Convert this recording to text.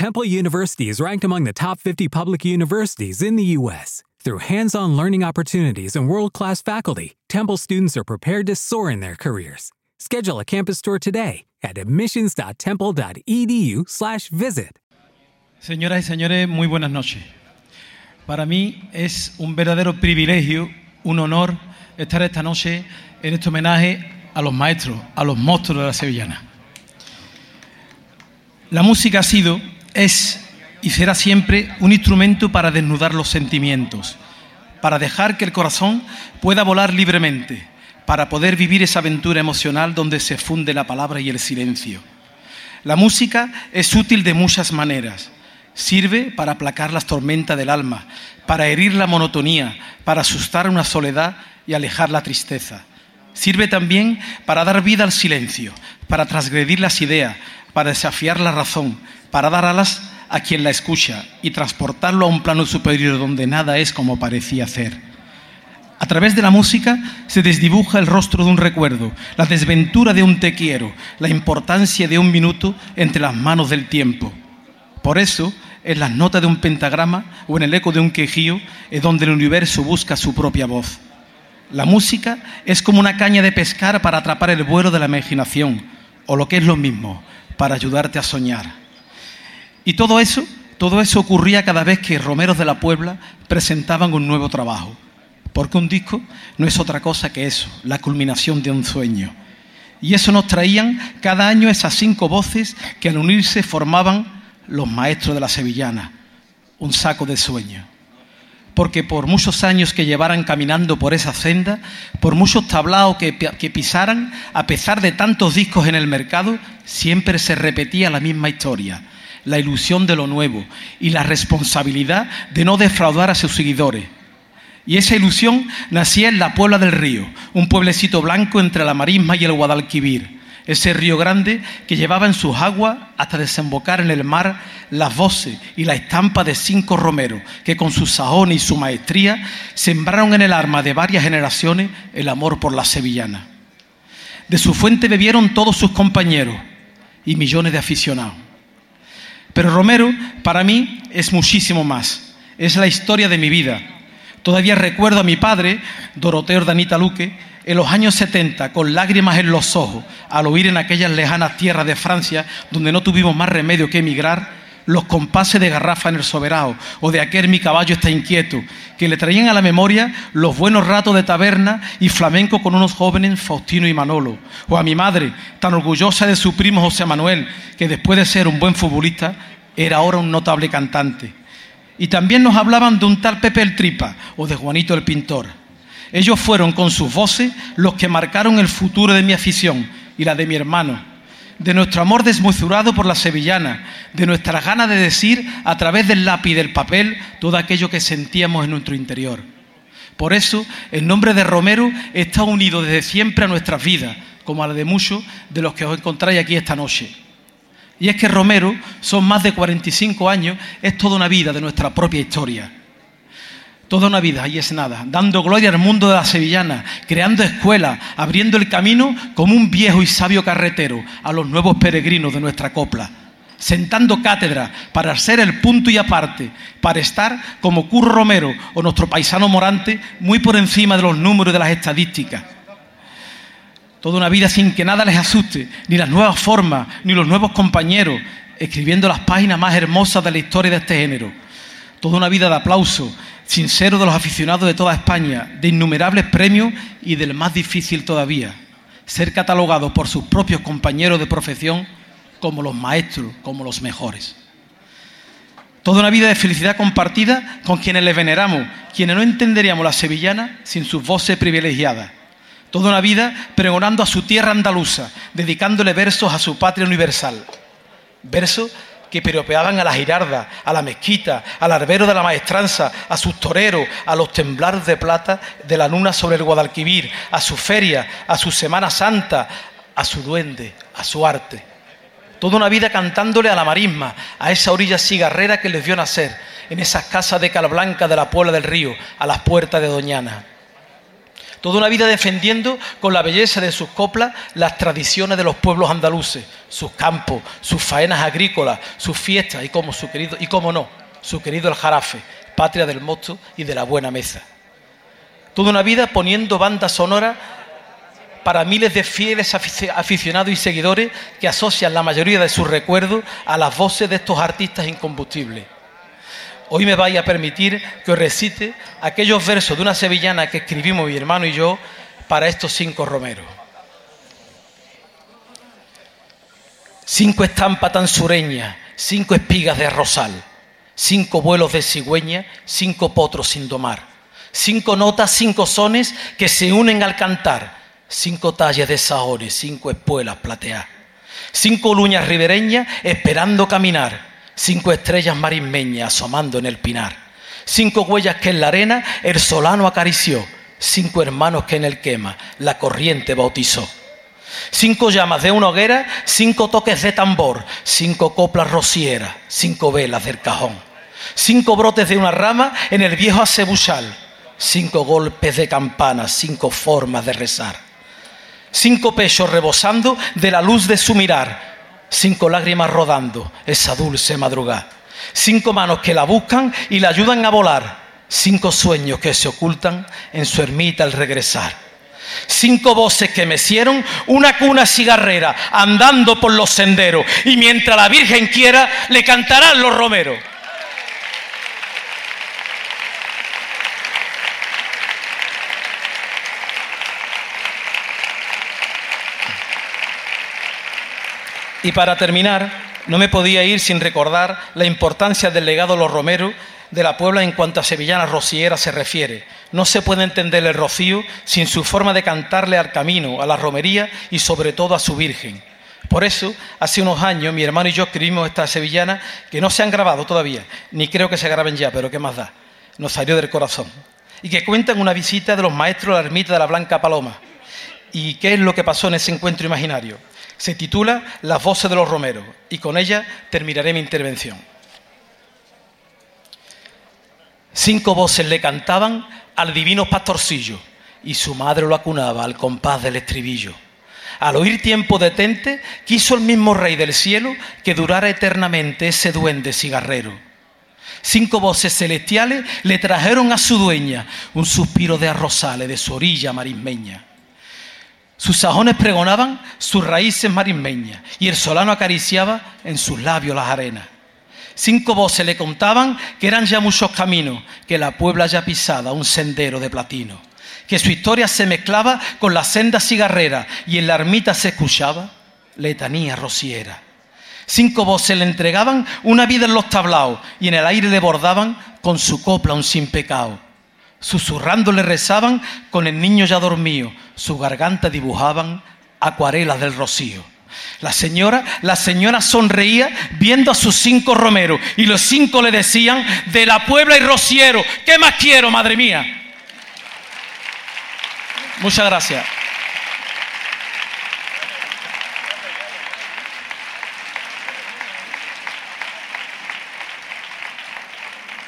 Temple University is ranked among the top 50 public universities in the U.S. Through hands on learning opportunities and world class faculty, Temple students are prepared to soar in their careers. Schedule a campus tour today at admissions.temple.edu/slash visit. Señoras y señores, muy buenas noches. Para mí es un verdadero privilegio, un honor estar esta noche en este homenaje a los maestros, a los monstruos de la sevillana. La música ha sido, es y será siempre un instrumento para desnudar los sentimientos, para dejar que el corazón pueda volar libremente, para poder vivir esa aventura emocional donde se funde la palabra y el silencio. La música es útil de muchas maneras. Sirve para aplacar las tormentas del alma, para herir la monotonía, para asustar una soledad y alejar la tristeza. Sirve también para dar vida al silencio, para transgredir las ideas, para desafiar la razón, para dar alas a quien la escucha y transportarlo a un plano superior donde nada es como parecía ser. A través de la música se desdibuja el rostro de un recuerdo, la desventura de un te quiero, la importancia de un minuto entre las manos del tiempo. Por eso, en las notas de un pentagrama o en el eco de un quejío es donde el universo busca su propia voz. La música es como una caña de pescar para atrapar el vuelo de la imaginación, o lo que es lo mismo, para ayudarte a soñar. Y todo eso, todo eso ocurría cada vez que Romeros de la Puebla presentaban un nuevo trabajo. Porque un disco no es otra cosa que eso, la culminación de un sueño. Y eso nos traían cada año esas cinco voces que al unirse formaban los maestros de la sevillana, un saco de sueño. Porque por muchos años que llevaran caminando por esa senda, por muchos tablaos que pisaran, a pesar de tantos discos en el mercado, siempre se repetía la misma historia, la ilusión de lo nuevo y la responsabilidad de no defraudar a sus seguidores y esa ilusión nacía en la Puebla del Río, un pueblecito blanco entre la Marisma y el Guadalquivir, ese río grande que llevaba en sus aguas hasta desembocar en el mar las voces y la estampa de cinco romeros que con su sajón y su maestría sembraron en el alma de varias generaciones el amor por la sevillana. De su fuente bebieron todos sus compañeros y millones de aficionados. Pero Romero para mí es muchísimo más. Es la historia de mi vida, Todavía recuerdo a mi padre, Doroteo Danita Luque, en los años 70, con lágrimas en los ojos, al oír en aquellas lejanas tierras de Francia, donde no tuvimos más remedio que emigrar, los compases de garrafa en el soberano, o de aquel mi caballo está inquieto, que le traían a la memoria los buenos ratos de taberna y flamenco con unos jóvenes Faustino y Manolo, o a mi madre, tan orgullosa de su primo José Manuel, que después de ser un buen futbolista, era ahora un notable cantante. Y también nos hablaban de un tal Pepe el Tripa o de Juanito el Pintor. Ellos fueron con sus voces los que marcaron el futuro de mi afición y la de mi hermano, de nuestro amor desmesurado por la sevillana, de nuestras ganas de decir a través del lápiz y del papel todo aquello que sentíamos en nuestro interior. Por eso, el nombre de Romero está unido desde siempre a nuestras vidas, como a la de muchos de los que os encontráis aquí esta noche. Y es que Romero son más de 45 años, es toda una vida de nuestra propia historia. Toda una vida, y es nada, dando gloria al mundo de la sevillana, creando escuelas, abriendo el camino como un viejo y sabio carretero a los nuevos peregrinos de nuestra copla, sentando cátedra para ser el punto y aparte, para estar como Curro Romero o nuestro paisano Morante muy por encima de los números de las estadísticas Toda una vida sin que nada les asuste, ni las nuevas formas, ni los nuevos compañeros, escribiendo las páginas más hermosas de la historia de este género. Toda una vida de aplauso, sincero de los aficionados de toda España, de innumerables premios y del más difícil todavía, ser catalogado por sus propios compañeros de profesión como los maestros, como los mejores. Toda una vida de felicidad compartida con quienes les veneramos, quienes no entenderíamos la sevillana sin sus voces privilegiadas Toda una vida pregonando a su tierra andaluza, dedicándole versos a su patria universal. Versos que peropeaban a la girarda, a la mezquita, al arbero de la maestranza, a sus toreros, a los temblares de plata de la luna sobre el Guadalquivir, a su feria, a su Semana Santa, a su duende, a su arte. Toda una vida cantándole a la marisma, a esa orilla cigarrera que les vio nacer, en esas casas de cal blanca de la Puebla del Río, a las puertas de Doñana Toda una vida defendiendo con la belleza de sus coplas las tradiciones de los pueblos andaluces, sus campos, sus faenas agrícolas, sus fiestas y como su querido y no, su querido el Jarafe, patria del mosto y de la buena mesa. Toda una vida poniendo banda sonora para miles de fieles aficionados y seguidores que asocian la mayoría de sus recuerdos a las voces de estos artistas incombustibles. Hoy me vais a permitir que os recite aquellos versos de una sevillana que escribimos mi hermano y yo para estos cinco romeros. Cinco estampas tan sureñas, cinco espigas de rosal, cinco vuelos de cigüeña, cinco potros sin domar, cinco notas, cinco sones que se unen al cantar, cinco tallas de saones, cinco espuelas plateadas, cinco luñas ribereñas esperando caminar, cinco estrellas marismeñas asomando en el pinar, cinco huellas que en la arena el solano acarició, cinco hermanos que en el quema la corriente bautizó. Cinco llamas de una hoguera, cinco toques de tambor, cinco coplas rocieras, cinco velas del cajón, cinco brotes de una rama en el viejo acebuchal, cinco golpes de campana, cinco formas de rezar, cinco pechos rebosando de la luz de su mirar, cinco lágrimas rodando esa dulce madrugada, cinco manos que la buscan y la ayudan a volar, cinco sueños que se ocultan en su ermita al regresar. Cinco voces que mecieron una cuna cigarrera andando por los senderos y mientras la Virgen quiera le cantarán los romeros. Y para terminar, no me podía ir sin recordar la importancia del legado los romeros de la Puebla en cuanto a sevillana rociera se refiere. No se puede entender el rocío sin su forma de cantarle al camino, a la romería y sobre todo a su Virgen. Por eso, hace unos años, mi hermano y yo escribimos esta sevillana que no se han grabado todavía, ni creo que se graben ya, pero qué más da. Nos salió del corazón. Y que cuentan una visita de los maestros a la ermita de la Blanca Paloma. ¿Y qué es lo que pasó en ese encuentro imaginario? Se titula Las voces de los romeros y con ella terminaré mi intervención. Cinco voces le cantaban al divino pastorcillo y su madre lo acunaba al compás del estribillo. Al oír tiempo detente, quiso el mismo rey del cielo que durara eternamente ese duende cigarrero. Cinco voces celestiales le trajeron a su dueña un suspiro de arrozales de su orilla marismeña. Sus sajones pregonaban sus raíces marismeñas y el solano acariciaba en sus labios las arenas. Cinco voces le contaban que eran ya muchos caminos, que la Puebla ya pisada un sendero de platino, que su historia se mezclaba con la senda cigarrera y en la ermita se escuchaba letanía rociera. Cinco voces le entregaban una vida en los tablaos y en el aire le bordaban con su copla un sin pecado. Susurrando le rezaban con el niño ya dormido, su garganta dibujaban acuarelas del rocío. La señora, la señora sonreía viendo a sus cinco romeros y los cinco le decían, de la Puebla y Rociero, ¿qué más quiero, madre mía? Muchas gracias.